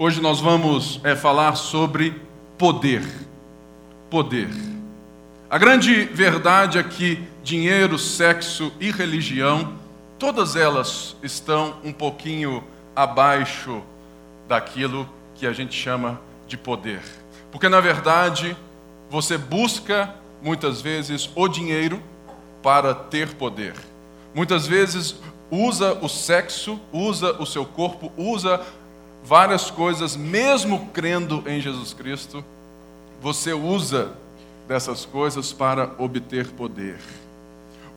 Hoje nós vamos é, falar sobre poder. Poder. A grande verdade é que dinheiro, sexo e religião, todas elas estão um pouquinho abaixo daquilo que a gente chama de poder. Porque na verdade, você busca muitas vezes o dinheiro para ter poder. Muitas vezes usa o sexo, usa o seu corpo, usa várias coisas, mesmo crendo em Jesus Cristo, você usa dessas coisas para obter poder.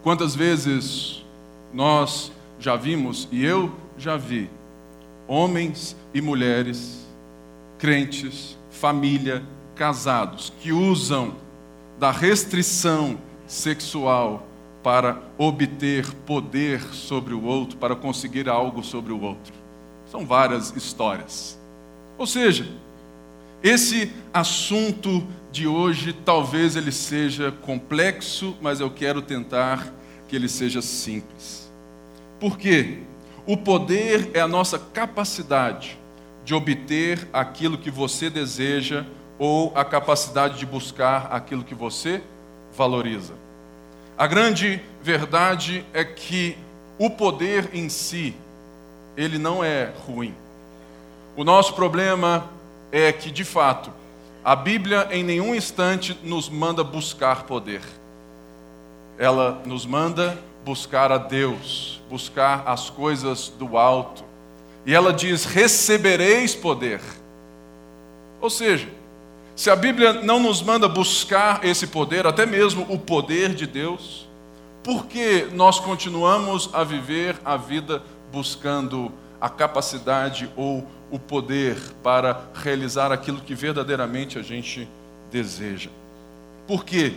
Quantas vezes nós já vimos, e eu já vi, homens e mulheres, crentes, família, casados, que usam da restrição sexual para obter poder sobre o outro, para conseguir algo sobre o outro. São várias histórias. Ou seja, esse assunto de hoje talvez ele seja complexo, mas eu quero tentar que ele seja simples. Por quê? O poder é a nossa capacidade de obter aquilo que você deseja ou a capacidade de buscar aquilo que você valoriza. A grande verdade é que o poder em si, ele não é ruim. O nosso problema é que, de fato, a Bíblia em nenhum instante nos manda buscar poder. Ela nos manda buscar a Deus, buscar as coisas do alto. E ela diz: recebereis poder. Ou seja, se a Bíblia não nos manda buscar esse poder, até mesmo o poder de Deus, por que nós continuamos a viver a vida buscando a capacidade ou o poder para realizar aquilo que verdadeiramente a gente deseja? Por quê?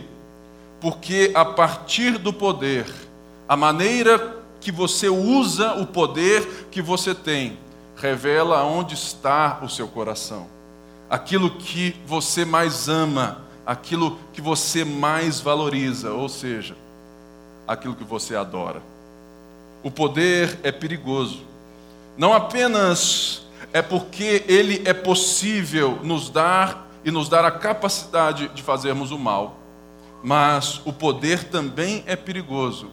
Porque a partir do poder, a maneira que você usa o poder que você tem, revela onde está o seu coração aquilo que você mais ama, aquilo que você mais valoriza, ou seja, aquilo que você adora. O poder é perigoso, não apenas é porque ele é possível nos dar e nos dar a capacidade de fazermos o mal, mas o poder também é perigoso,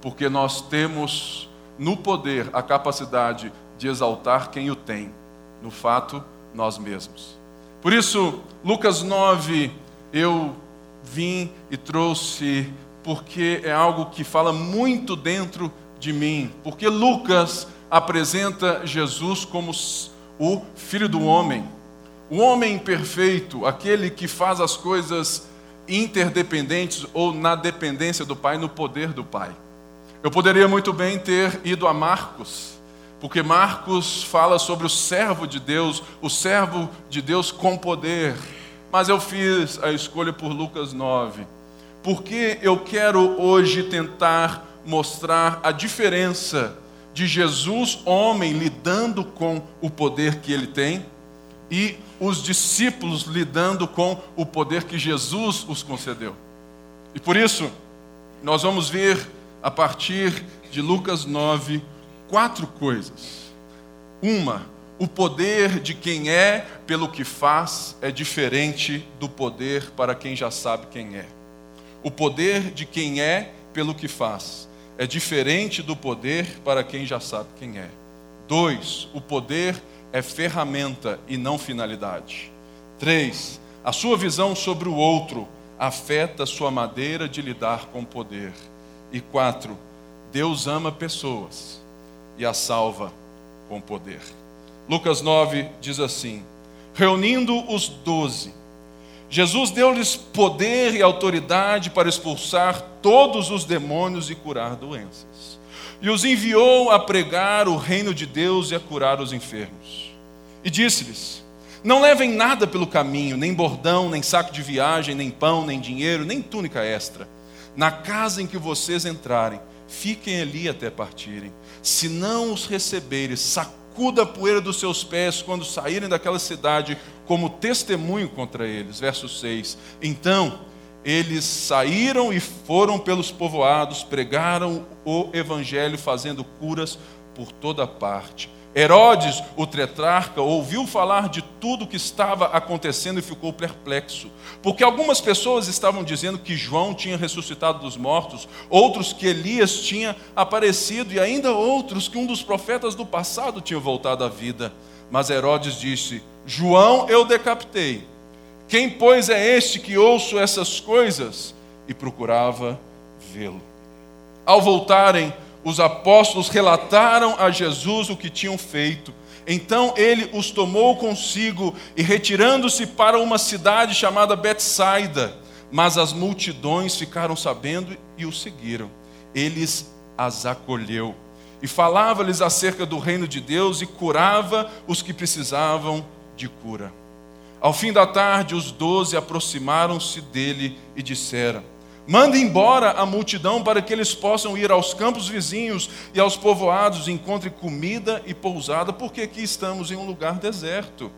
porque nós temos no poder a capacidade de exaltar quem o tem, no fato, nós mesmos. Por isso, Lucas 9, eu vim e trouxe, porque é algo que fala muito dentro de mim. Porque Lucas apresenta Jesus como o Filho do Homem, o homem perfeito, aquele que faz as coisas interdependentes ou na dependência do Pai, no poder do Pai. Eu poderia muito bem ter ido a Marcos porque Marcos fala sobre o servo de Deus, o servo de Deus com poder. Mas eu fiz a escolha por Lucas 9, porque eu quero hoje tentar mostrar a diferença de Jesus, homem, lidando com o poder que ele tem, e os discípulos lidando com o poder que Jesus os concedeu. E por isso, nós vamos ver a partir de Lucas 9 quatro coisas. Uma, o poder de quem é pelo que faz é diferente do poder para quem já sabe quem é. O poder de quem é pelo que faz é diferente do poder para quem já sabe quem é. Dois, o poder é ferramenta e não finalidade. Três, a sua visão sobre o outro afeta a sua maneira de lidar com o poder. E quatro, Deus ama pessoas e a salva com poder. Lucas 9 diz assim: Reunindo os doze, Jesus deu-lhes poder e autoridade para expulsar todos os demônios e curar doenças. E os enviou a pregar o reino de Deus e a curar os enfermos. E disse-lhes: Não levem nada pelo caminho, nem bordão, nem saco de viagem, nem pão, nem dinheiro, nem túnica extra. Na casa em que vocês entrarem, fiquem ali até partirem. Se não os receberes, sacuda a poeira dos seus pés quando saírem daquela cidade, como testemunho contra eles. Verso 6. Então eles saíram e foram pelos povoados, pregaram o evangelho, fazendo curas por toda parte. Herodes, o tetrarca, ouviu falar de tudo o que estava acontecendo e ficou perplexo, porque algumas pessoas estavam dizendo que João tinha ressuscitado dos mortos, outros que Elias tinha aparecido e ainda outros que um dos profetas do passado tinha voltado à vida. Mas Herodes disse: João eu decapitei. Quem, pois, é este que ouço essas coisas? E procurava vê-lo. Ao voltarem, os apóstolos relataram a Jesus o que tinham feito. Então ele os tomou consigo e, retirando-se para uma cidade chamada Betsaida, mas as multidões ficaram sabendo e o seguiram. Eles as acolheu e falava-lhes acerca do reino de Deus e curava os que precisavam de cura. Ao fim da tarde, os doze aproximaram-se dele e disseram: Mande embora a multidão para que eles possam ir aos campos vizinhos e aos povoados e encontrem comida e pousada, porque aqui estamos em um lugar deserto.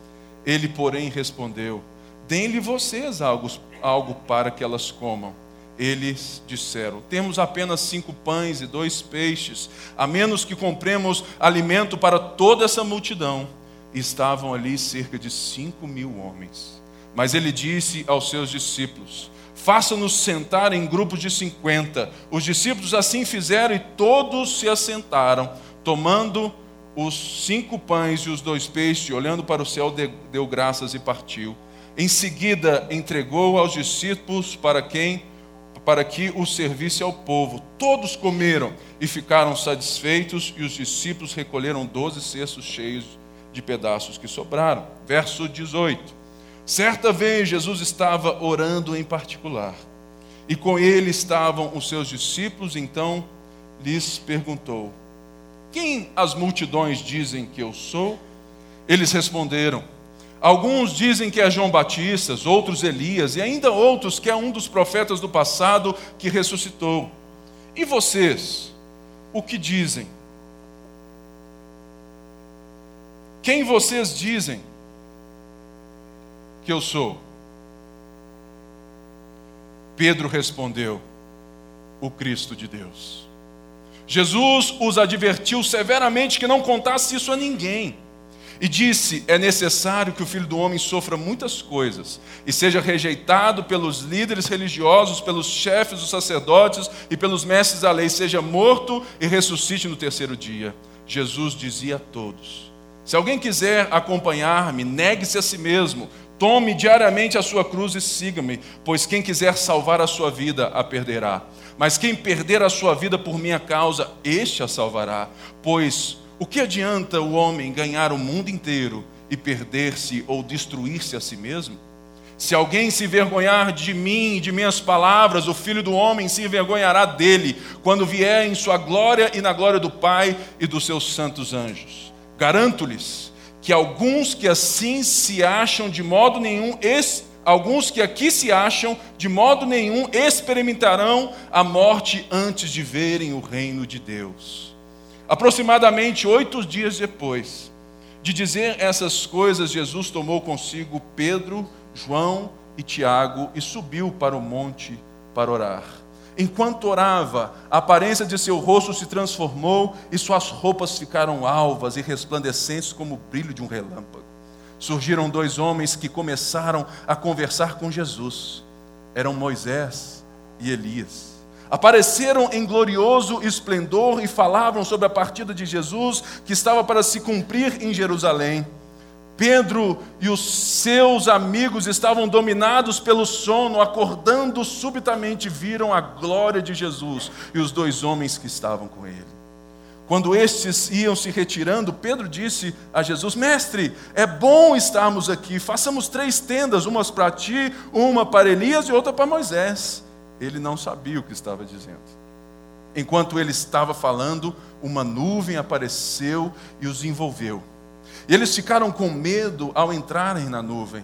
Ele, porém, respondeu: Deem-lhe vocês algo, algo para que elas comam. Eles disseram: Temos apenas cinco pães e dois peixes, a menos que compremos alimento para toda essa multidão. Estavam ali cerca de cinco mil homens. Mas ele disse aos seus discípulos: faça-nos sentar em grupos de cinquenta. Os discípulos assim fizeram e todos se assentaram, tomando os cinco pães e os dois peixes, olhando para o céu, deu graças e partiu. Em seguida, entregou aos discípulos para quem para que o servisse ao povo. Todos comeram e ficaram satisfeitos, e os discípulos recolheram doze cestos cheios de pedaços que sobraram. Verso 18. Certa vez Jesus estava orando em particular, e com ele estavam os seus discípulos, então lhes perguntou: Quem as multidões dizem que eu sou? Eles responderam: Alguns dizem que é João Batista, outros Elias, e ainda outros que é um dos profetas do passado que ressuscitou. E vocês, o que dizem? Quem vocês dizem que eu sou? Pedro respondeu: O Cristo de Deus. Jesus os advertiu severamente que não contasse isso a ninguém. E disse: É necessário que o filho do homem sofra muitas coisas e seja rejeitado pelos líderes religiosos, pelos chefes dos sacerdotes e pelos mestres da lei, seja morto e ressuscite no terceiro dia. Jesus dizia a todos: Se alguém quiser acompanhar-me, negue-se a si mesmo, Tome diariamente a sua cruz e siga-me, pois quem quiser salvar a sua vida a perderá. Mas quem perder a sua vida por minha causa, este a salvará. Pois o que adianta o homem ganhar o mundo inteiro e perder-se ou destruir-se a si mesmo? Se alguém se envergonhar de mim e de minhas palavras, o filho do homem se envergonhará dele, quando vier em sua glória e na glória do Pai e dos seus santos anjos. Garanto-lhes que alguns que assim se acham de modo nenhum, alguns que aqui se acham de modo nenhum experimentarão a morte antes de verem o reino de Deus. Aproximadamente oito dias depois de dizer essas coisas, Jesus tomou consigo Pedro, João e Tiago e subiu para o monte para orar. Enquanto orava, a aparência de seu rosto se transformou e suas roupas ficaram alvas e resplandecentes como o brilho de um relâmpago. Surgiram dois homens que começaram a conversar com Jesus. Eram Moisés e Elias. Apareceram em glorioso esplendor e falavam sobre a partida de Jesus que estava para se cumprir em Jerusalém. Pedro e os seus amigos estavam dominados pelo sono, acordando subitamente, viram a glória de Jesus e os dois homens que estavam com ele. Quando estes iam se retirando, Pedro disse a Jesus: Mestre, é bom estarmos aqui, façamos três tendas, uma para ti, uma para Elias e outra para Moisés. Ele não sabia o que estava dizendo. Enquanto ele estava falando, uma nuvem apareceu e os envolveu. E eles ficaram com medo ao entrarem na nuvem.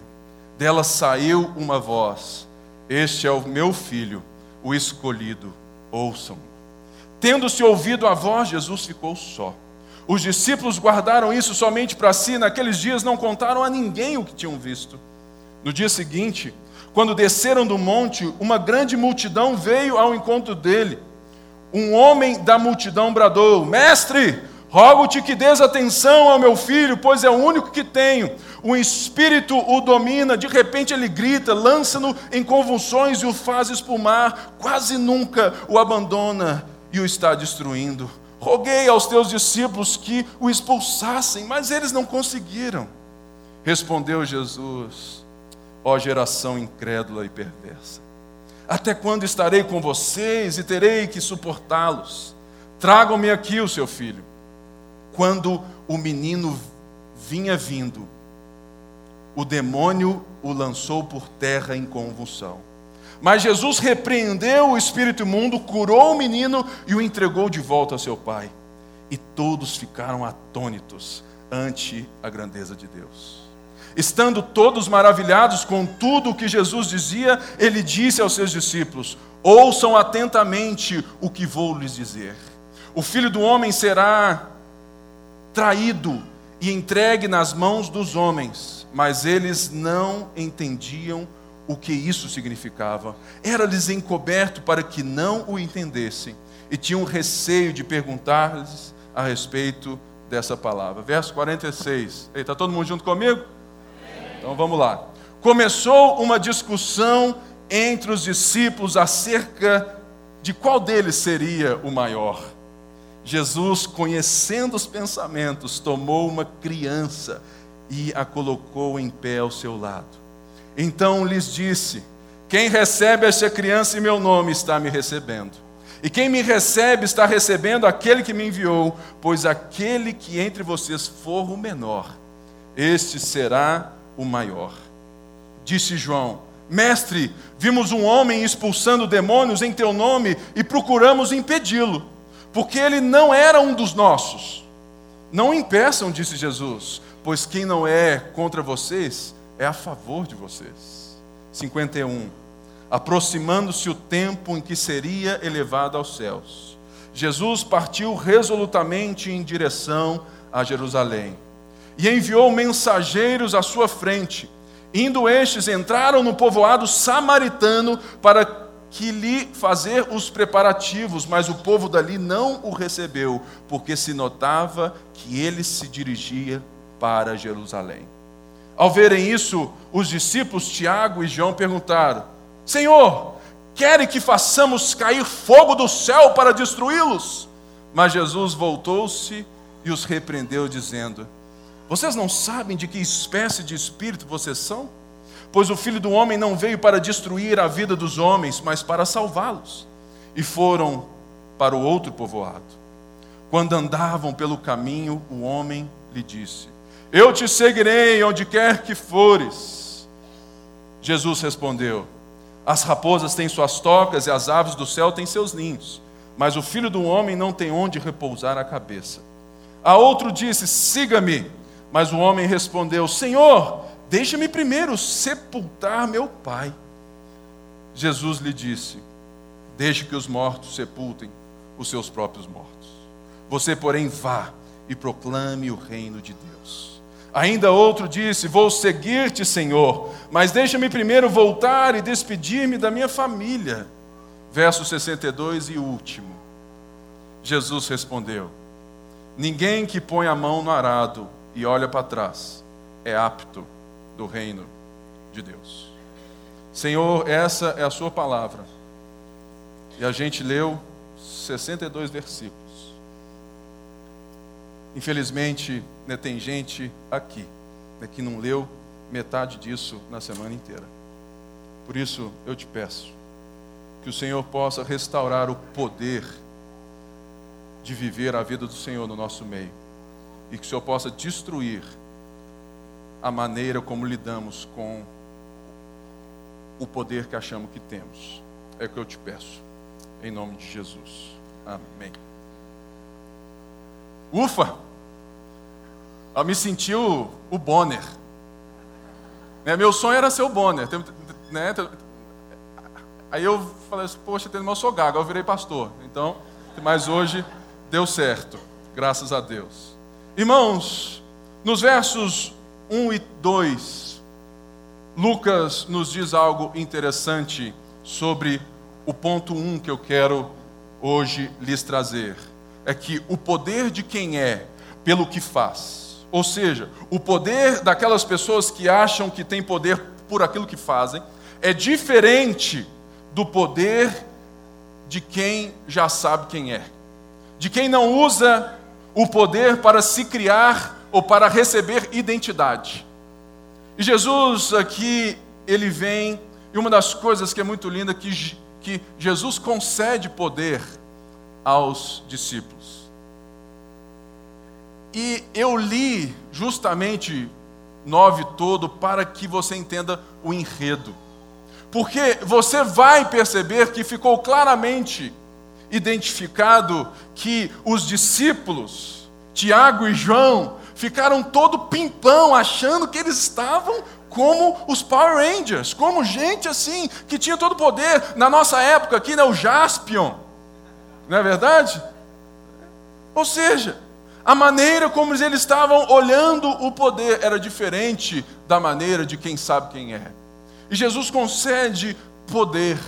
Dela saiu uma voz: Este é o meu filho, o escolhido, ouçam. Tendo-se ouvido a voz, Jesus ficou só. Os discípulos guardaram isso somente para si, naqueles dias não contaram a ninguém o que tinham visto. No dia seguinte, quando desceram do monte, uma grande multidão veio ao encontro dele. Um homem da multidão bradou: Mestre, Rogo-te que des atenção ao meu filho, pois é o único que tenho. O espírito o domina, de repente ele grita, lança-no em convulsões e o faz espumar, quase nunca o abandona e o está destruindo. Roguei aos teus discípulos que o expulsassem, mas eles não conseguiram. Respondeu Jesus: Ó geração incrédula e perversa, até quando estarei com vocês e terei que suportá-los? Tragam-me aqui o seu filho. Quando o menino vinha vindo, o demônio o lançou por terra em convulsão. Mas Jesus repreendeu o espírito imundo, curou o menino e o entregou de volta a seu pai. E todos ficaram atônitos ante a grandeza de Deus. Estando todos maravilhados com tudo o que Jesus dizia, ele disse aos seus discípulos: Ouçam atentamente o que vou lhes dizer. O filho do homem será traído e entregue nas mãos dos homens, mas eles não entendiam o que isso significava. Era-lhes encoberto para que não o entendessem e tinham receio de perguntar-lhes a respeito dessa palavra. Verso 46. Está todo mundo junto comigo? Então vamos lá. Começou uma discussão entre os discípulos acerca de qual deles seria o maior. Jesus, conhecendo os pensamentos, tomou uma criança e a colocou em pé ao seu lado. Então lhes disse: Quem recebe esta criança em meu nome está me recebendo. E quem me recebe está recebendo aquele que me enviou, pois aquele que entre vocês for o menor, este será o maior. Disse João: Mestre, vimos um homem expulsando demônios em teu nome e procuramos impedi-lo porque ele não era um dos nossos. Não impeçam, disse Jesus, pois quem não é contra vocês é a favor de vocês. 51. Aproximando-se o tempo em que seria elevado aos céus, Jesus partiu resolutamente em direção a Jerusalém e enviou mensageiros à sua frente. Indo estes, entraram no povoado samaritano para que lhe fazer os preparativos, mas o povo dali não o recebeu, porque se notava que ele se dirigia para Jerusalém. Ao verem isso, os discípulos Tiago e João perguntaram: Senhor, querem que façamos cair fogo do céu para destruí-los? Mas Jesus voltou-se e os repreendeu, dizendo: Vocês não sabem de que espécie de espírito vocês são? Pois o filho do homem não veio para destruir a vida dos homens, mas para salvá-los. E foram para o outro povoado. Quando andavam pelo caminho, o homem lhe disse: Eu te seguirei onde quer que fores. Jesus respondeu: As raposas têm suas tocas e as aves do céu têm seus ninhos, mas o filho do homem não tem onde repousar a cabeça. A outro disse: Siga-me. Mas o homem respondeu: Senhor, Deixa-me primeiro sepultar meu pai. Jesus lhe disse: Deixe que os mortos sepultem os seus próprios mortos. Você, porém, vá e proclame o reino de Deus. Ainda outro disse: Vou seguir-te, Senhor, mas deixa-me primeiro voltar e despedir-me da minha família. Verso 62 e último. Jesus respondeu: Ninguém que põe a mão no arado e olha para trás é apto do reino de Deus. Senhor, essa é a Sua palavra. E a gente leu 62 versículos. Infelizmente, né, tem gente aqui né, que não leu metade disso na semana inteira. Por isso, eu te peço que o Senhor possa restaurar o poder de viver a vida do Senhor no nosso meio. E que o Senhor possa destruir a maneira como lidamos com o poder que achamos que temos. É o que eu te peço, em nome de Jesus. Amém. Ufa! Eu me senti o, Bonner. Né, meu sonho era ser o Bonner. Né? Aí eu falei assim, poxa, meu sou gago, eu virei pastor. Então, mas hoje deu certo, graças a Deus. Irmãos, nos versos 1 e 2, Lucas nos diz algo interessante sobre o ponto 1 que eu quero hoje lhes trazer. é que o poder de quem é pelo que faz, ou seja, o poder daquelas pessoas que acham que têm poder por aquilo que fazem, é diferente do poder de quem já sabe quem é, de quem não usa o poder para se criar ou para receber identidade. E Jesus aqui, ele vem, e uma das coisas que é muito linda que, que Jesus concede poder aos discípulos. E eu li justamente nove todo para que você entenda o enredo. Porque você vai perceber que ficou claramente identificado que os discípulos, Tiago e João, ficaram todo pimpão, achando que eles estavam como os Power Rangers, como gente assim, que tinha todo o poder. Na nossa época aqui, né, o Jaspion, não é verdade? Ou seja, a maneira como eles estavam olhando o poder era diferente da maneira de quem sabe quem é. E Jesus concede poder.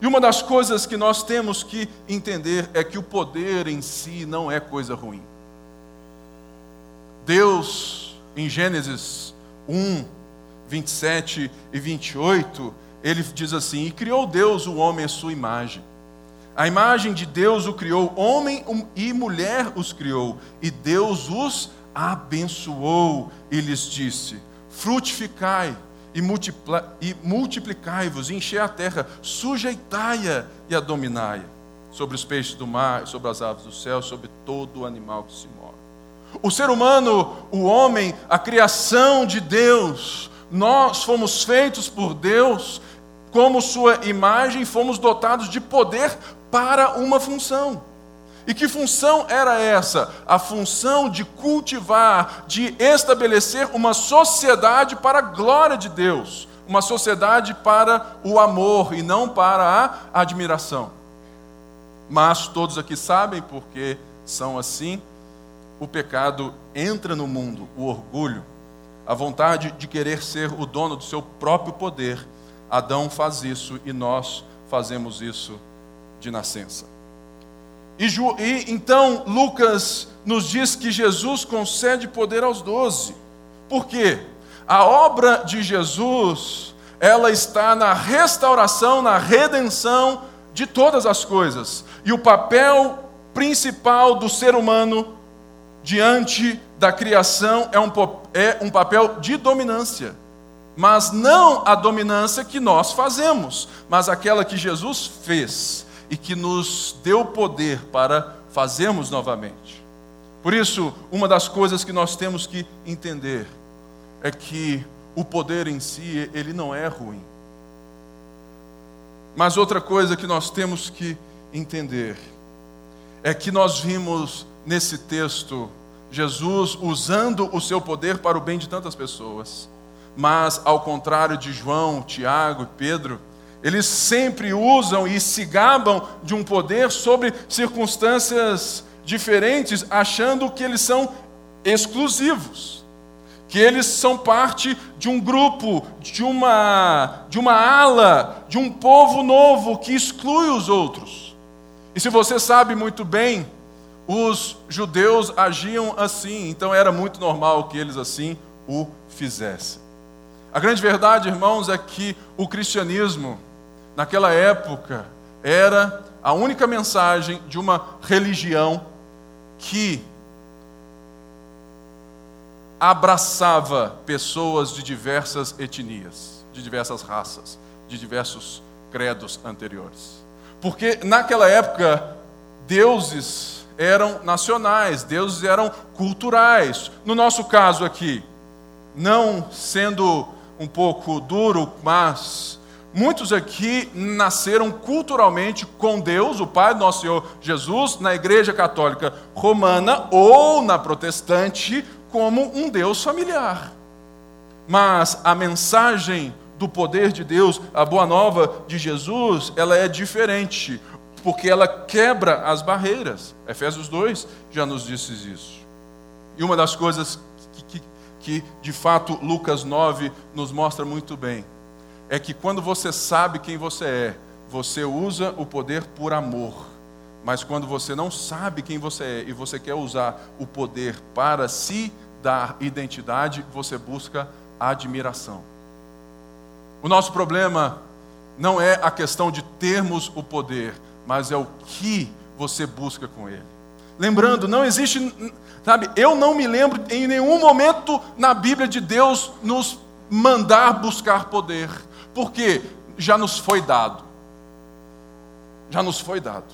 E uma das coisas que nós temos que entender é que o poder em si não é coisa ruim. Deus, em Gênesis 1, 27 e 28, ele diz assim: E criou Deus o homem à sua imagem. A imagem de Deus o criou, homem e mulher os criou, e Deus os abençoou e lhes disse: Frutificai e multiplicai-vos, enchei a terra, sujeitai-a e a dominai, sobre os peixes do mar, sobre as aves do céu, sobre todo o animal que se move. O ser humano, o homem, a criação de Deus, nós fomos feitos por Deus, como sua imagem, fomos dotados de poder para uma função. E que função era essa? A função de cultivar, de estabelecer uma sociedade para a glória de Deus, uma sociedade para o amor e não para a admiração. Mas todos aqui sabem, porque são assim, o pecado entra no mundo, o orgulho, a vontade de querer ser o dono do seu próprio poder. Adão faz isso e nós fazemos isso de nascença. E, e, então Lucas nos diz que Jesus concede poder aos doze. Por quê? A obra de Jesus, ela está na restauração, na redenção de todas as coisas. E o papel principal do ser humano diante da criação é um, é um papel de dominância. Mas não a dominância que nós fazemos, mas aquela que Jesus fez e que nos deu poder para fazermos novamente. Por isso, uma das coisas que nós temos que entender é que o poder em si, ele não é ruim. Mas outra coisa que nós temos que entender é que nós vimos nesse texto Jesus usando o seu poder para o bem de tantas pessoas. Mas, ao contrário de João, Tiago e Pedro, eles sempre usam e se gabam de um poder sobre circunstâncias diferentes, achando que eles são exclusivos, que eles são parte de um grupo, de uma, de uma ala, de um povo novo que exclui os outros. E se você sabe muito bem, os judeus agiam assim, então era muito normal que eles assim o fizessem. A grande verdade, irmãos, é que o cristianismo naquela época, era a única mensagem de uma religião que abraçava pessoas de diversas etnias, de diversas raças, de diversos credos anteriores. Porque naquela época, deuses eram nacionais, deuses eram culturais. No nosso caso aqui, não sendo um pouco duro, mas Muitos aqui nasceram culturalmente com Deus, o Pai do nosso Senhor Jesus, na Igreja Católica Romana ou na Protestante, como um Deus familiar. Mas a mensagem do poder de Deus, a boa nova de Jesus, ela é diferente, porque ela quebra as barreiras. Efésios 2 já nos disse isso. E uma das coisas que, que, que de fato Lucas 9 nos mostra muito bem é que quando você sabe quem você é, você usa o poder por amor, Mas quando você não sabe quem você é e você quer usar o poder para se dar identidade, você busca admiração. O nosso problema não é a questão de termos o poder, mas é o que você busca com ele. Lembrando, não existe, sabe, eu não me lembro em nenhum momento na Bíblia de Deus nos mandar buscar poder, porque já nos foi dado. Já nos foi dado.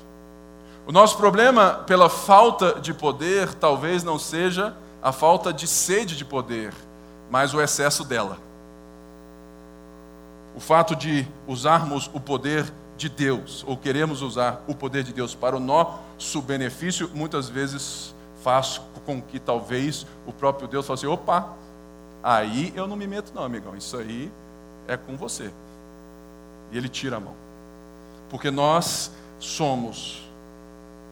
O nosso problema pela falta de poder talvez não seja a falta de sede de poder, mas o excesso dela. O fato de usarmos o poder de Deus, ou queremos usar o poder de Deus para o nosso benefício, muitas vezes faz com que talvez o próprio Deus fale assim: opa, aí eu não me meto, não, amigão, isso aí é com você. E ele tira a mão, porque nós somos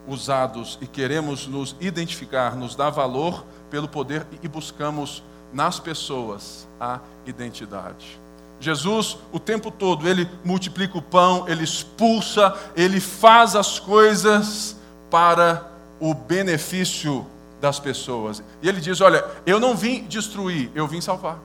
usados e queremos nos identificar, nos dar valor pelo poder e buscamos nas pessoas a identidade. Jesus, o tempo todo, ele multiplica o pão, ele expulsa, ele faz as coisas para o benefício das pessoas. E ele diz: Olha, eu não vim destruir, eu vim salvar.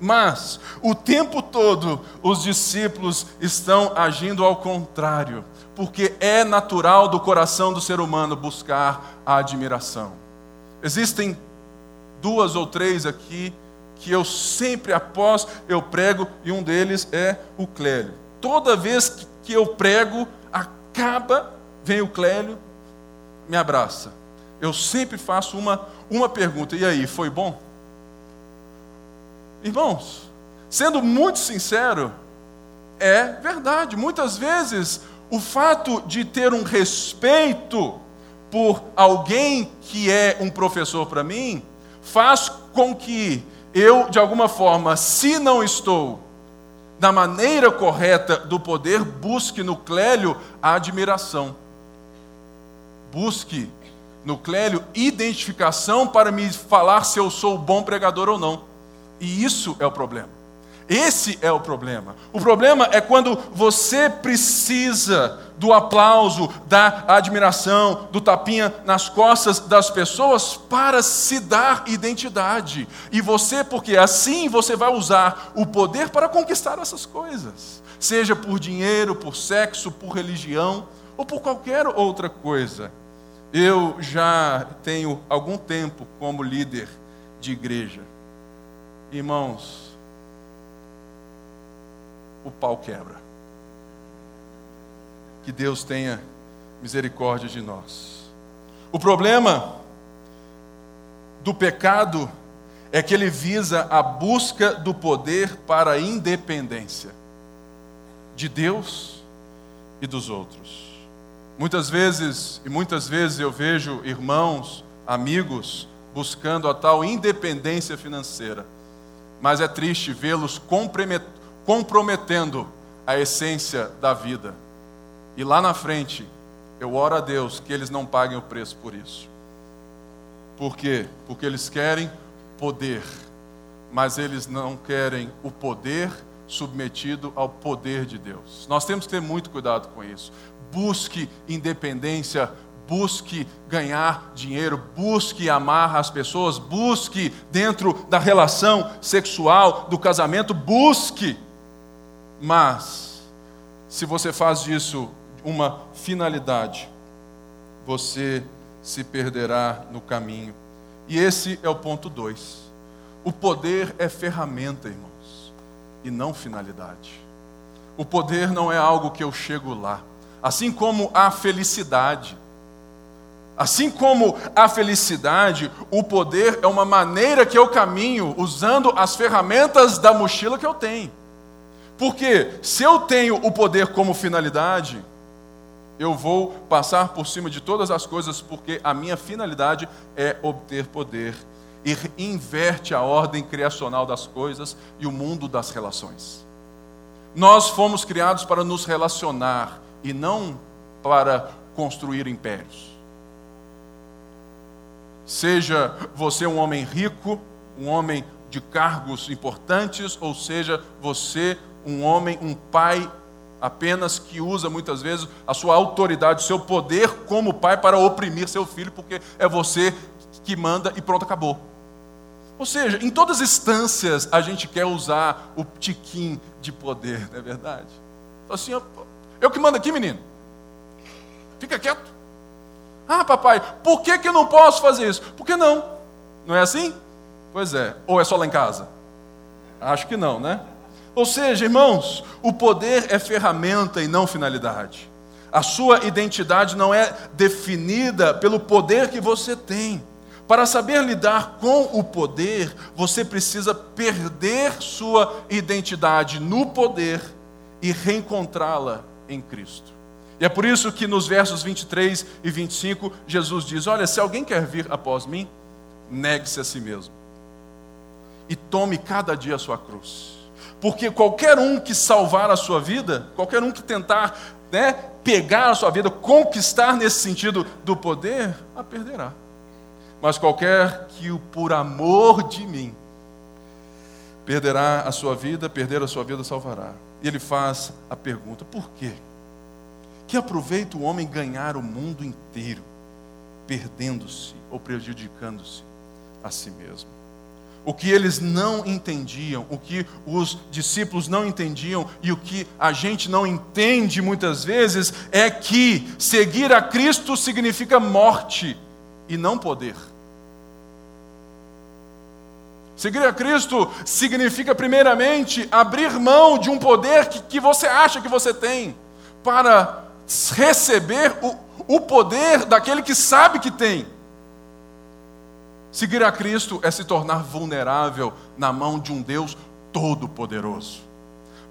Mas o tempo todo os discípulos estão agindo ao contrário porque é natural do coração do ser humano buscar a admiração. Existem duas ou três aqui que eu sempre após eu prego e um deles é o Clélio. Toda vez que eu prego, acaba, vem o Clélio, me abraça. Eu sempre faço uma, uma pergunta, e aí, foi bom? Irmãos, sendo muito sincero, é verdade. Muitas vezes o fato de ter um respeito por alguém que é um professor para mim, faz com que eu, de alguma forma, se não estou da maneira correta do poder, busque no Clélio a admiração. Busque no Clélio identificação para me falar se eu sou bom pregador ou não. E isso é o problema. Esse é o problema. O problema é quando você precisa do aplauso, da admiração, do tapinha nas costas das pessoas para se dar identidade. E você, porque assim você vai usar o poder para conquistar essas coisas, seja por dinheiro, por sexo, por religião ou por qualquer outra coisa. Eu já tenho algum tempo como líder de igreja. Irmãos, o pau quebra. Que Deus tenha misericórdia de nós. O problema do pecado é que ele visa a busca do poder para a independência de Deus e dos outros. Muitas vezes, e muitas vezes eu vejo irmãos, amigos, buscando a tal independência financeira. Mas é triste vê-los comprometendo a essência da vida. E lá na frente, eu oro a Deus que eles não paguem o preço por isso. Por quê? Porque eles querem poder, mas eles não querem o poder submetido ao poder de Deus. Nós temos que ter muito cuidado com isso. Busque independência, busque ganhar dinheiro, busque amar as pessoas, busque dentro da relação sexual, do casamento, busque mas, se você faz disso uma finalidade, você se perderá no caminho. E esse é o ponto 2. O poder é ferramenta, irmãos, e não finalidade. O poder não é algo que eu chego lá. Assim como a felicidade. Assim como a felicidade, o poder é uma maneira que eu caminho usando as ferramentas da mochila que eu tenho. Porque se eu tenho o poder como finalidade, eu vou passar por cima de todas as coisas, porque a minha finalidade é obter poder. E inverte a ordem criacional das coisas e o mundo das relações. Nós fomos criados para nos relacionar e não para construir impérios. Seja você um homem rico, um homem de cargos importantes, ou seja você um homem, um pai apenas que usa muitas vezes a sua autoridade, o seu poder como pai para oprimir seu filho, porque é você que manda e pronto, acabou. Ou seja, em todas as instâncias a gente quer usar o tiquim de poder, não é verdade? Assim, eu, eu que mando aqui, menino. Fica quieto. Ah, papai, por que, que eu não posso fazer isso? Por que não? Não é assim? Pois é. Ou é só lá em casa? Acho que não, né? Ou seja, irmãos, o poder é ferramenta e não finalidade. A sua identidade não é definida pelo poder que você tem. Para saber lidar com o poder, você precisa perder sua identidade no poder e reencontrá-la em Cristo. E é por isso que nos versos 23 e 25, Jesus diz: Olha, se alguém quer vir após mim, negue-se a si mesmo e tome cada dia a sua cruz. Porque qualquer um que salvar a sua vida, qualquer um que tentar né, pegar a sua vida, conquistar nesse sentido do poder, a perderá. Mas qualquer que o por amor de mim perderá a sua vida, perder a sua vida salvará. E ele faz a pergunta: por quê? Que aproveita o homem ganhar o mundo inteiro, perdendo-se ou prejudicando-se a si mesmo? O que eles não entendiam, o que os discípulos não entendiam e o que a gente não entende muitas vezes é que seguir a Cristo significa morte e não poder. Seguir a Cristo significa, primeiramente, abrir mão de um poder que, que você acha que você tem, para receber o, o poder daquele que sabe que tem. Seguir a Cristo é se tornar vulnerável na mão de um Deus todo-poderoso.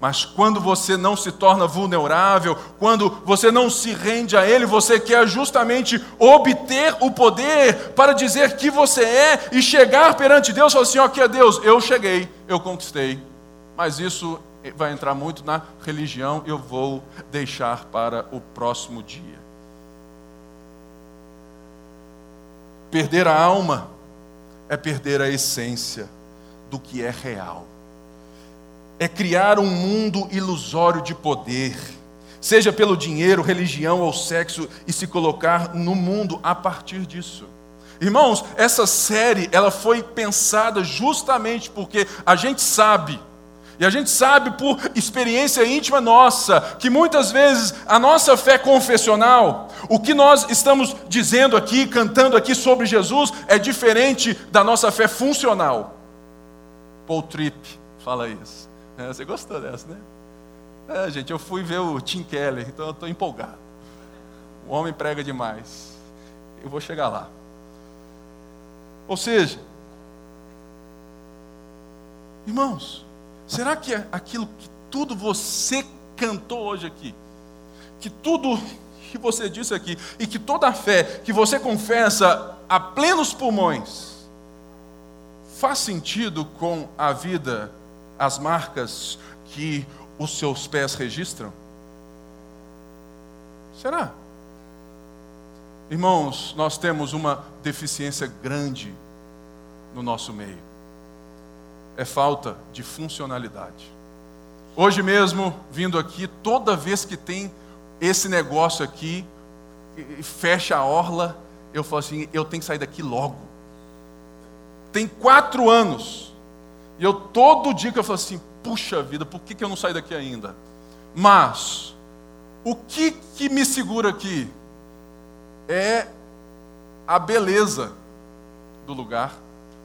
Mas quando você não se torna vulnerável, quando você não se rende a Ele, você quer justamente obter o poder para dizer que você é e chegar perante Deus e falar assim: ok, Deus, eu cheguei, eu conquistei. Mas isso vai entrar muito na religião, eu vou deixar para o próximo dia. Perder a alma é perder a essência do que é real. É criar um mundo ilusório de poder, seja pelo dinheiro, religião ou sexo, e se colocar no mundo a partir disso. Irmãos, essa série ela foi pensada justamente porque a gente sabe e a gente sabe por experiência íntima nossa, que muitas vezes a nossa fé confessional, o que nós estamos dizendo aqui, cantando aqui sobre Jesus, é diferente da nossa fé funcional. Paul Tripp fala isso. É, você gostou dessa, né? É, gente, eu fui ver o Tim Keller, então eu estou empolgado. O homem prega demais. Eu vou chegar lá. Ou seja, irmãos, Será que é aquilo que tudo você cantou hoje aqui, que tudo que você disse aqui, e que toda a fé que você confessa a plenos pulmões, faz sentido com a vida, as marcas que os seus pés registram? Será? Irmãos, nós temos uma deficiência grande no nosso meio é falta de funcionalidade. Hoje mesmo, vindo aqui, toda vez que tem esse negócio aqui, fecha a orla, eu falo assim: eu tenho que sair daqui logo. Tem quatro anos, e eu todo dia que eu falo assim: puxa vida, por que, que eu não saio daqui ainda? Mas, o que, que me segura aqui é a beleza do lugar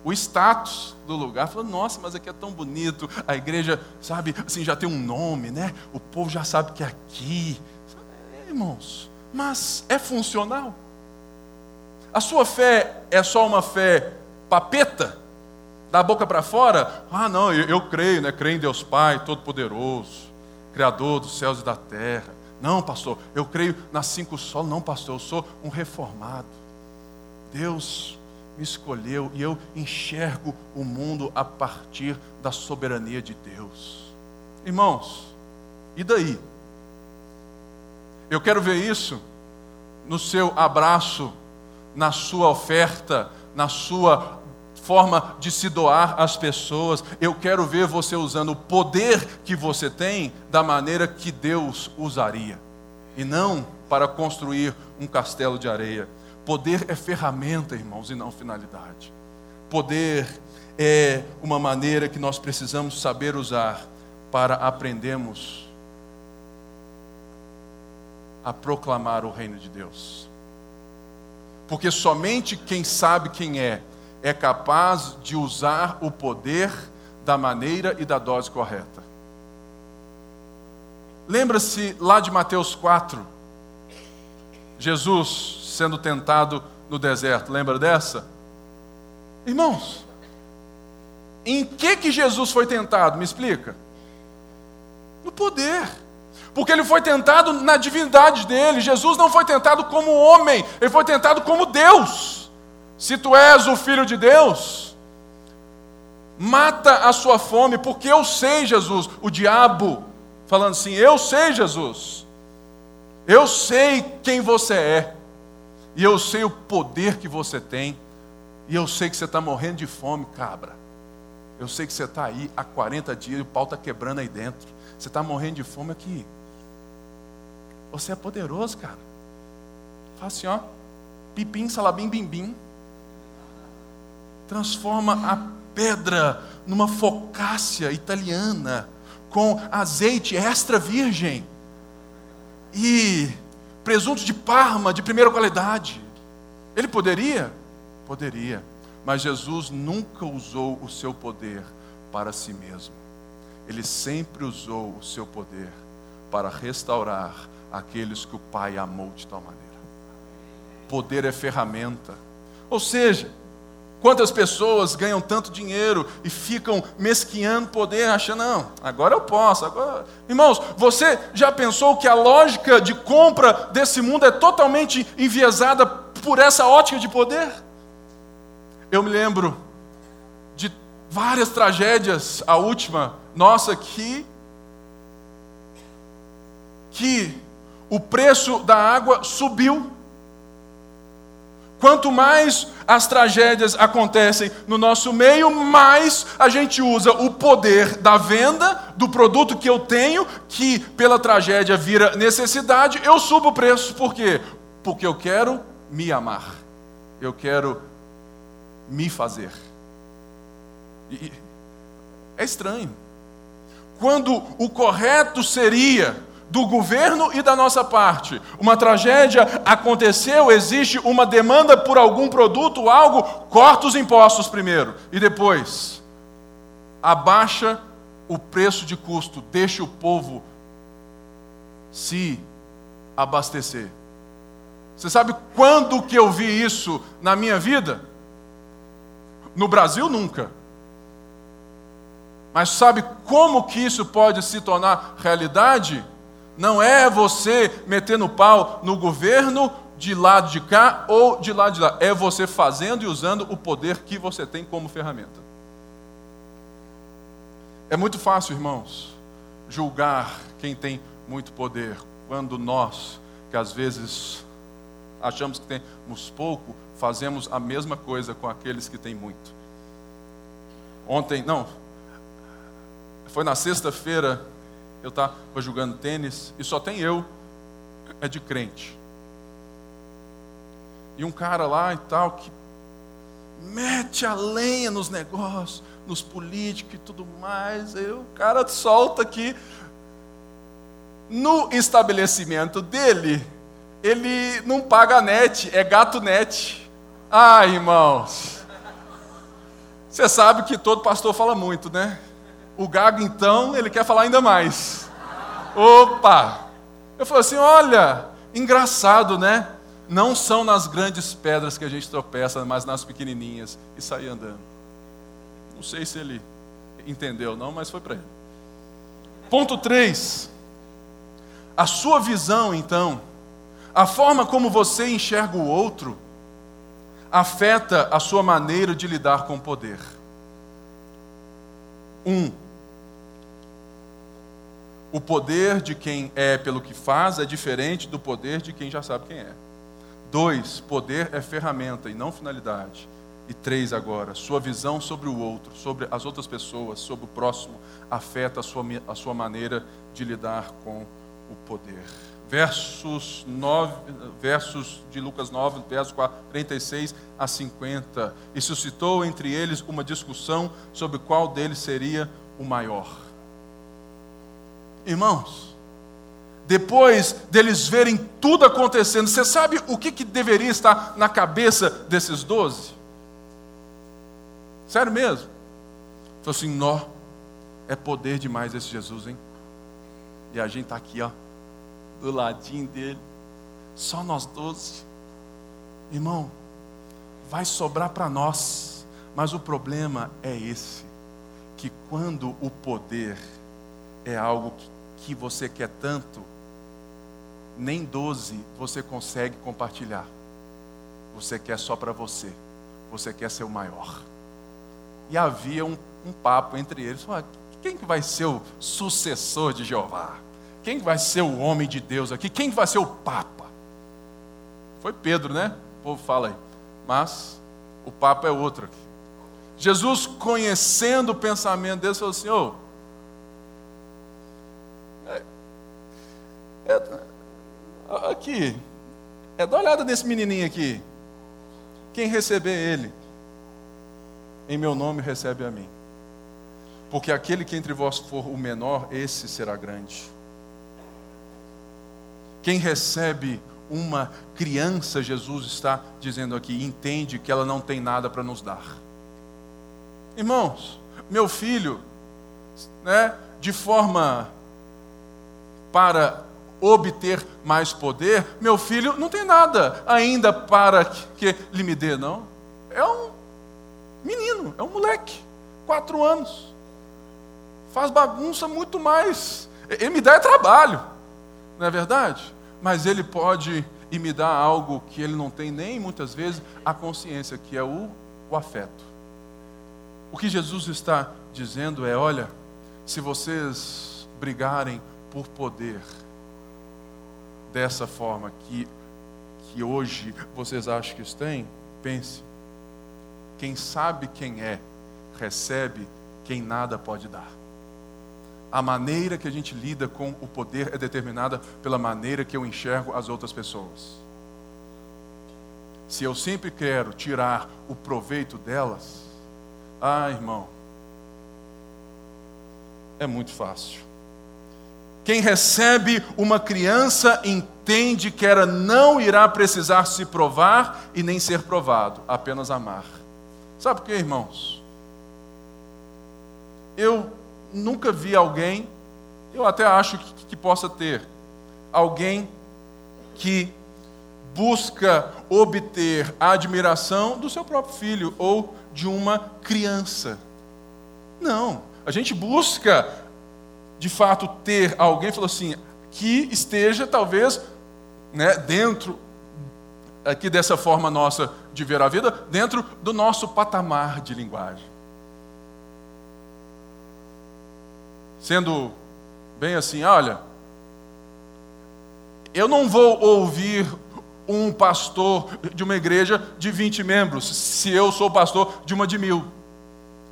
o status do lugar. Falou, nossa, mas aqui é tão bonito. A igreja, sabe, assim, já tem um nome, né? O povo já sabe que é aqui. É, irmãos, mas é funcional? A sua fé é só uma fé papeta? Da boca para fora? Ah, não, eu, eu creio, né? Creio em Deus Pai, Todo-Poderoso, Criador dos céus e da terra. Não, pastor, eu creio nas cinco solos. Não, pastor, eu sou um reformado. Deus me escolheu e eu enxergo o mundo a partir da soberania de Deus. Irmãos, e daí? Eu quero ver isso no seu abraço, na sua oferta, na sua forma de se doar às pessoas. Eu quero ver você usando o poder que você tem da maneira que Deus usaria, e não para construir um castelo de areia. Poder é ferramenta, irmãos, e não finalidade. Poder é uma maneira que nós precisamos saber usar para aprendermos a proclamar o reino de Deus. Porque somente quem sabe quem é é capaz de usar o poder da maneira e da dose correta. Lembra-se lá de Mateus 4, Jesus sendo tentado no deserto, lembra dessa? Irmãos, em que que Jesus foi tentado? Me explica. No poder. Porque ele foi tentado na divindade dele. Jesus não foi tentado como homem, ele foi tentado como Deus. Se tu és o filho de Deus, mata a sua fome, porque eu sei, Jesus, o diabo falando assim: Eu sei, Jesus, eu sei quem você é, e eu sei o poder que você tem, e eu sei que você está morrendo de fome, cabra. Eu sei que você está aí há 40 dias e o pau está quebrando aí dentro. Você está morrendo de fome aqui. Você é poderoso, cara. Fala assim, ó. Pipim, salabim, bim, bim transforma a pedra numa focácia italiana com azeite extra virgem e presunto de Parma de primeira qualidade. Ele poderia? Poderia. Mas Jesus nunca usou o seu poder para si mesmo. Ele sempre usou o seu poder para restaurar aqueles que o Pai amou de tal maneira. Poder é ferramenta. Ou seja, Quantas pessoas ganham tanto dinheiro e ficam mesquinhando poder, achando, não, agora eu posso. Agora... Irmãos, você já pensou que a lógica de compra desse mundo é totalmente enviesada por essa ótica de poder? Eu me lembro de várias tragédias, a última nossa aqui, que o preço da água subiu Quanto mais as tragédias acontecem no nosso meio, mais a gente usa o poder da venda do produto que eu tenho, que pela tragédia vira necessidade, eu subo o preço. Por quê? Porque eu quero me amar. Eu quero me fazer. E é estranho. Quando o correto seria do governo e da nossa parte. Uma tragédia aconteceu, existe uma demanda por algum produto, algo, corta os impostos primeiro e depois abaixa o preço de custo, deixa o povo se abastecer. Você sabe quando que eu vi isso na minha vida? No Brasil nunca. Mas sabe como que isso pode se tornar realidade? Não é você metendo pau no governo de lado de cá ou de lado de lá. É você fazendo e usando o poder que você tem como ferramenta. É muito fácil, irmãos, julgar quem tem muito poder, quando nós, que às vezes achamos que temos pouco, fazemos a mesma coisa com aqueles que têm muito. Ontem, não, foi na sexta-feira, eu estava jogando tênis e só tem eu, é de crente. E um cara lá e tal que mete a lenha nos negócios, nos políticos e tudo mais. Aí o cara solta aqui. No estabelecimento dele, ele não paga net, é gato net. Ah, irmãos. Você sabe que todo pastor fala muito, né? O gago, então, ele quer falar ainda mais. Opa! Eu falei assim: olha, engraçado, né? Não são nas grandes pedras que a gente tropeça, mas nas pequenininhas. E sair andando. Não sei se ele entendeu, não, mas foi para ele. Ponto 3. A sua visão, então, a forma como você enxerga o outro, afeta a sua maneira de lidar com o poder. Um, o poder de quem é pelo que faz é diferente do poder de quem já sabe quem é. Dois, poder é ferramenta e não finalidade. E três agora, sua visão sobre o outro, sobre as outras pessoas, sobre o próximo, afeta a sua, a sua maneira de lidar com o poder. Versos, 9, versos de Lucas 9, versos 46 a 50. E suscitou entre eles uma discussão sobre qual deles seria o maior. Irmãos, depois deles verem tudo acontecendo, você sabe o que, que deveria estar na cabeça desses doze? Sério mesmo? Falou assim: nó, é poder demais esse Jesus, hein? E a gente está aqui, ó, do ladinho dele, só nós doze. Irmão, vai sobrar para nós, mas o problema é esse: que quando o poder é algo que, que você quer tanto, nem doze você consegue compartilhar. Você quer só para você. Você quer ser o maior. E havia um, um papo entre eles. Quem que vai ser o sucessor de Jeová? Quem vai ser o homem de Deus aqui? Quem vai ser o Papa? Foi Pedro, né? O povo fala aí. Mas o Papa é outro aqui. Jesus, conhecendo o pensamento deles, falou assim: oh, é, aqui, é, dá uma olhada nesse menininho aqui. Quem receber ele, em meu nome recebe a mim. Porque aquele que entre vós for o menor, esse será grande. Quem recebe uma criança, Jesus está dizendo aqui, entende que ela não tem nada para nos dar. Irmãos, meu filho, né, de forma para obter mais poder, meu filho não tem nada ainda para que lhe me dê, não. É um menino, é um moleque, quatro anos. Faz bagunça muito mais. Ele me dá é trabalho, não é verdade? Mas ele pode e me dá algo que ele não tem nem muitas vezes a consciência, que é o, o afeto. O que Jesus está dizendo é: olha, se vocês brigarem por poder, dessa forma que, que hoje vocês acham que têm, pense. Quem sabe quem é, recebe quem nada pode dar. A maneira que a gente lida com o poder é determinada pela maneira que eu enxergo as outras pessoas. Se eu sempre quero tirar o proveito delas, ah, irmão, é muito fácil. Quem recebe uma criança entende que ela não irá precisar se provar e nem ser provado, apenas amar. Sabe por quê, irmãos? Eu nunca vi alguém, eu até acho que, que possa ter, alguém que busca obter a admiração do seu próprio filho ou de uma criança. Não, a gente busca de fato ter alguém, falou assim, que esteja talvez né, dentro aqui dessa forma nossa de ver a vida, dentro do nosso patamar de linguagem. Sendo bem assim, olha, eu não vou ouvir um pastor de uma igreja de 20 membros, se eu sou pastor de uma de mil.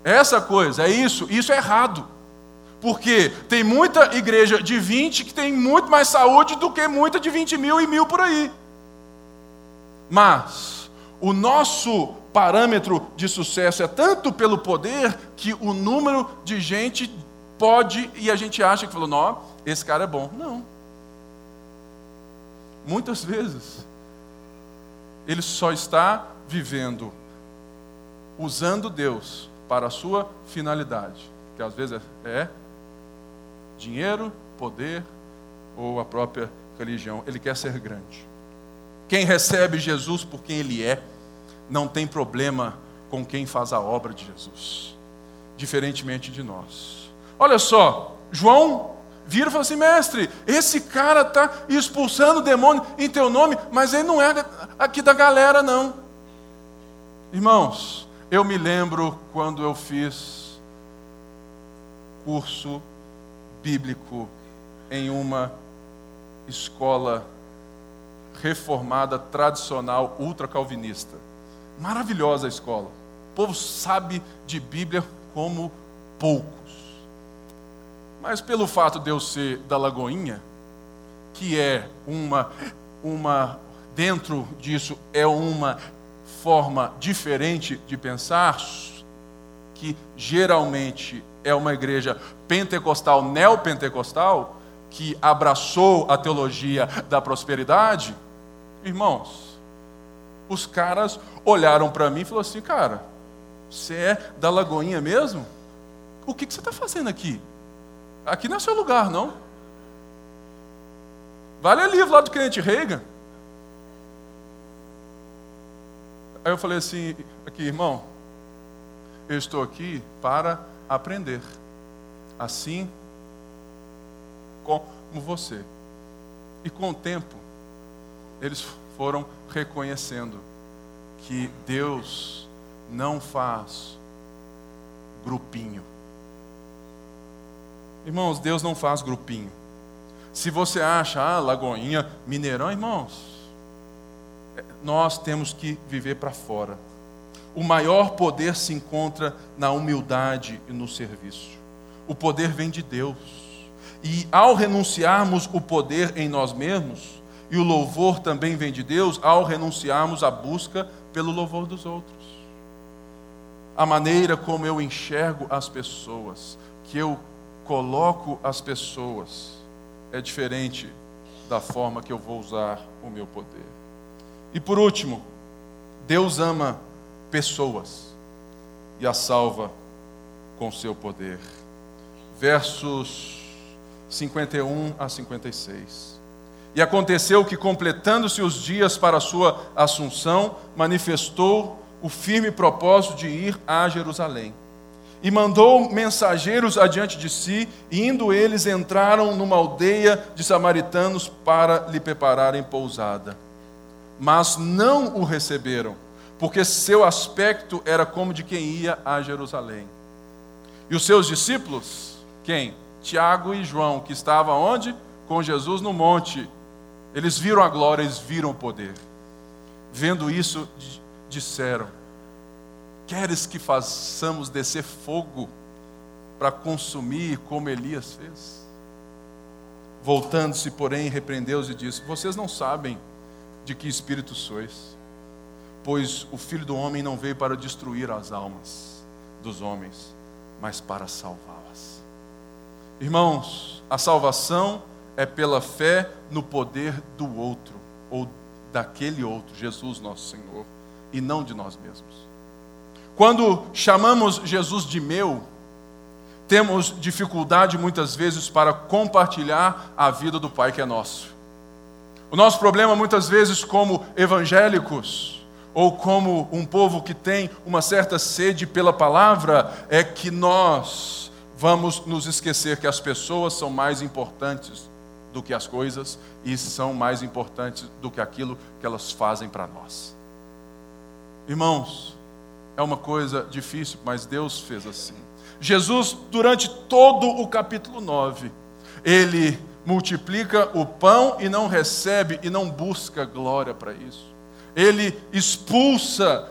Essa coisa, é isso, isso é errado. Porque tem muita igreja de 20 que tem muito mais saúde do que muita de 20 mil e mil por aí. Mas o nosso parâmetro de sucesso é tanto pelo poder que o número de gente pode e a gente acha que falou, não, esse cara é bom. Não. Muitas vezes ele só está vivendo usando Deus para a sua finalidade, que às vezes é dinheiro, poder ou a própria religião. Ele quer ser grande. Quem recebe Jesus por quem ele é, não tem problema com quem faz a obra de Jesus, diferentemente de nós. Olha só, João vira e fala assim: mestre, esse cara está expulsando o demônio em teu nome, mas ele não é aqui da galera, não. Irmãos, eu me lembro quando eu fiz curso bíblico em uma escola reformada, tradicional, ultra-calvinista. Maravilhosa a escola. povo sabe de Bíblia como poucos. Mas pelo fato de eu ser da Lagoinha, que é uma, uma dentro disso é uma forma diferente de pensar, que geralmente é uma igreja pentecostal, neopentecostal, que abraçou a teologia da prosperidade, irmãos, os caras olharam para mim e falaram assim: cara, você é da Lagoinha mesmo? O que, que você está fazendo aqui? Aqui não é seu lugar, não. Vale o livro lá do crente Reagan. Aí eu falei assim: aqui, irmão, eu estou aqui para aprender. Assim como você. E com o tempo, eles foram reconhecendo que Deus não faz grupinho. Irmãos, Deus não faz grupinho. Se você acha, ah, Lagoinha, Mineirão, irmãos, nós temos que viver para fora. O maior poder se encontra na humildade e no serviço. O poder vem de Deus. E ao renunciarmos o poder em nós mesmos, e o louvor também vem de Deus, ao renunciarmos a busca pelo louvor dos outros. A maneira como eu enxergo as pessoas, que eu coloco as pessoas, é diferente da forma que eu vou usar o meu poder. E por último, Deus ama pessoas e a salva com seu poder. Versos 51 a 56. E aconteceu que, completando-se os dias para a sua assunção, manifestou o firme propósito de ir a Jerusalém. E mandou mensageiros adiante de si, e indo eles entraram numa aldeia de samaritanos para lhe prepararem pousada mas não o receberam, porque seu aspecto era como de quem ia a Jerusalém. E os seus discípulos, quem? Tiago e João, que estavam onde? Com Jesus no monte. Eles viram a glória, eles viram o poder. Vendo isso, disseram: Queres que façamos descer fogo para consumir, como Elias fez? Voltando-se, porém, repreendeu-os e disse: Vocês não sabem de que espírito sois, pois o Filho do Homem não veio para destruir as almas dos homens, mas para salvá-las. Irmãos, a salvação é pela fé no poder do outro, ou daquele outro, Jesus nosso Senhor, e não de nós mesmos. Quando chamamos Jesus de meu, temos dificuldade muitas vezes para compartilhar a vida do Pai que é nosso. O nosso problema, muitas vezes, como evangélicos, ou como um povo que tem uma certa sede pela palavra, é que nós vamos nos esquecer que as pessoas são mais importantes do que as coisas e são mais importantes do que aquilo que elas fazem para nós. Irmãos, é uma coisa difícil, mas Deus fez assim. Jesus, durante todo o capítulo 9, ele multiplica o pão e não recebe e não busca glória para isso. Ele expulsa,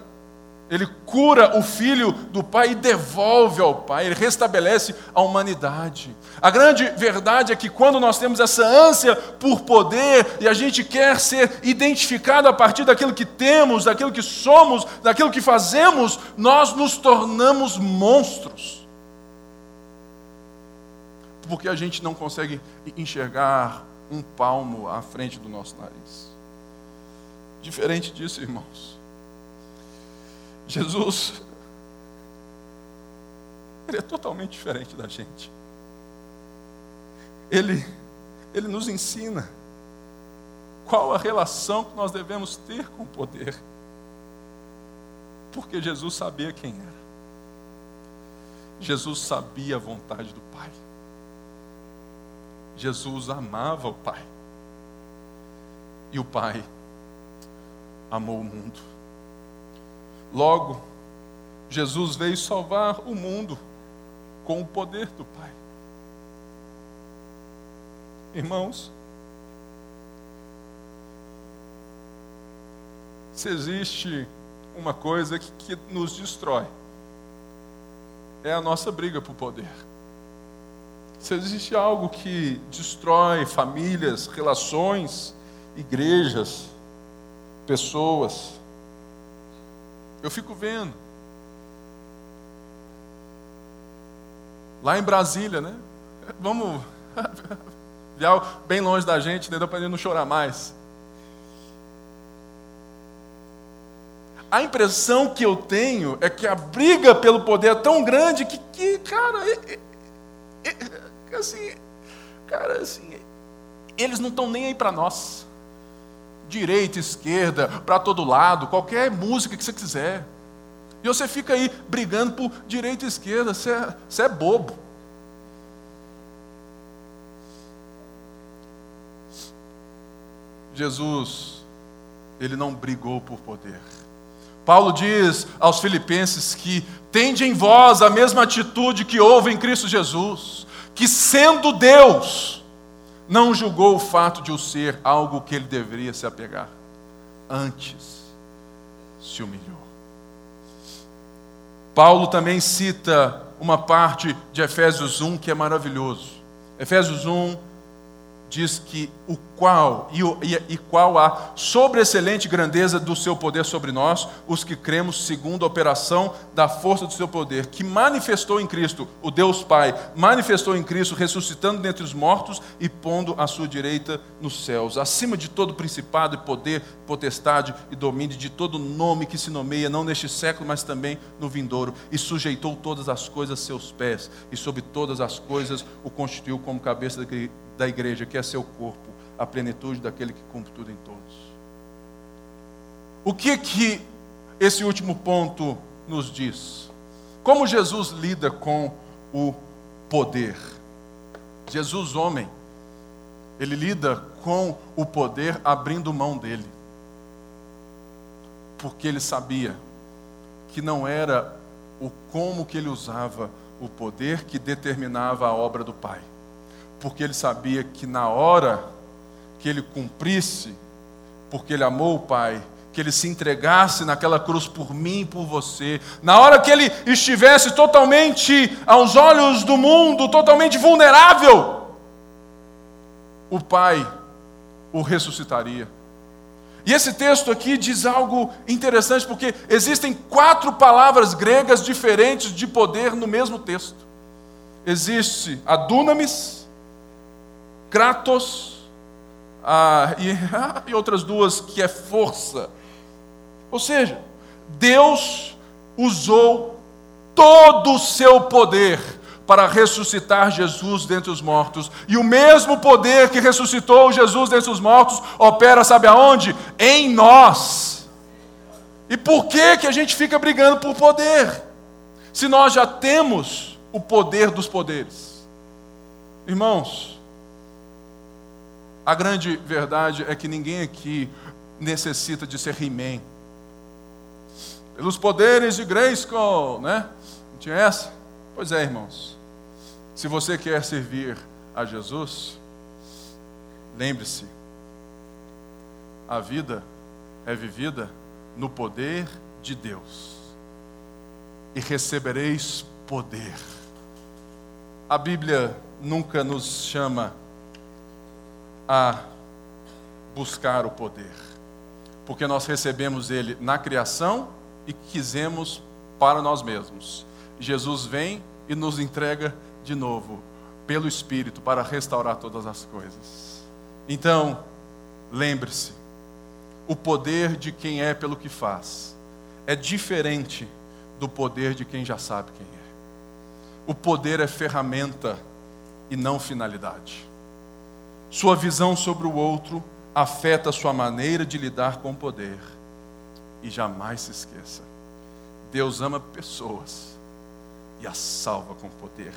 ele cura o filho do pai e devolve ao pai, ele restabelece a humanidade. A grande verdade é que quando nós temos essa ânsia por poder e a gente quer ser identificado a partir daquilo que temos, daquilo que somos, daquilo que fazemos, nós nos tornamos monstros porque a gente não consegue enxergar um palmo à frente do nosso nariz. Diferente disso, irmãos. Jesus, ele é totalmente diferente da gente. Ele, ele nos ensina qual a relação que nós devemos ter com o poder. Porque Jesus sabia quem era. Jesus sabia a vontade do Pai. Jesus amava o Pai. E o Pai amou o mundo. Logo, Jesus veio salvar o mundo com o poder do Pai. Irmãos, se existe uma coisa que, que nos destrói, é a nossa briga por poder. Se existe algo que destrói famílias, relações, igrejas, pessoas, eu fico vendo. Lá em Brasília, né? Vamos bem longe da gente, entendeu? Para ele não chorar mais. A impressão que eu tenho é que a briga pelo poder é tão grande que, que cara, é, é, é, assim, cara, assim, eles não estão nem aí para nós. Direita, esquerda, para todo lado, qualquer música que você quiser. E você fica aí brigando por direita e esquerda, você é, você é bobo. Jesus, ele não brigou por poder. Paulo diz aos Filipenses que tende em vós a mesma atitude que houve em Cristo Jesus, que sendo Deus, não julgou o fato de o ser algo que ele deveria se apegar, antes se humilhou. Paulo também cita uma parte de Efésios 1 que é maravilhoso. Efésios 1, diz que o qual e, o, e, e, qual a sobreexcelente grandeza do seu poder sobre nós, os que cremos segundo a operação da força do seu poder, que manifestou em Cristo, o Deus Pai, manifestou em Cristo, ressuscitando dentre os mortos e pondo à sua direita nos céus, acima de todo principado e poder, potestade e domínio, de todo nome que se nomeia, não neste século, mas também no vindouro, e sujeitou todas as coisas a seus pés, e sobre todas as coisas o constituiu como cabeça da igreja, que é seu corpo, a plenitude daquele que cumpre tudo em todos. O que que esse último ponto nos diz? Como Jesus lida com o poder? Jesus, homem, ele lida com o poder abrindo mão dele. Porque ele sabia que não era o como que ele usava o poder que determinava a obra do Pai porque ele sabia que na hora que ele cumprisse, porque ele amou o Pai, que ele se entregasse naquela cruz por mim e por você, na hora que ele estivesse totalmente aos olhos do mundo, totalmente vulnerável, o Pai o ressuscitaria. E esse texto aqui diz algo interessante, porque existem quatro palavras gregas diferentes de poder no mesmo texto. Existe a dunamis, Kratos ah, e, e outras duas que é força. Ou seja, Deus usou todo o seu poder para ressuscitar Jesus dentre os mortos. E o mesmo poder que ressuscitou Jesus dentre os mortos opera, sabe aonde? Em nós. E por que que a gente fica brigando por poder? Se nós já temos o poder dos poderes. Irmãos, a grande verdade é que ninguém aqui necessita de ser He-Man. Pelos poderes de Grayskull, né? Não tinha essa? Pois é, irmãos. Se você quer servir a Jesus, lembre-se, a vida é vivida no poder de Deus. E recebereis poder. A Bíblia nunca nos chama a buscar o poder, porque nós recebemos ele na criação e quisemos para nós mesmos. Jesus vem e nos entrega de novo pelo Espírito para restaurar todas as coisas. Então, lembre-se, o poder de quem é pelo que faz é diferente do poder de quem já sabe quem é. O poder é ferramenta e não finalidade. Sua visão sobre o outro afeta sua maneira de lidar com o poder. E jamais se esqueça: Deus ama pessoas e as salva com poder.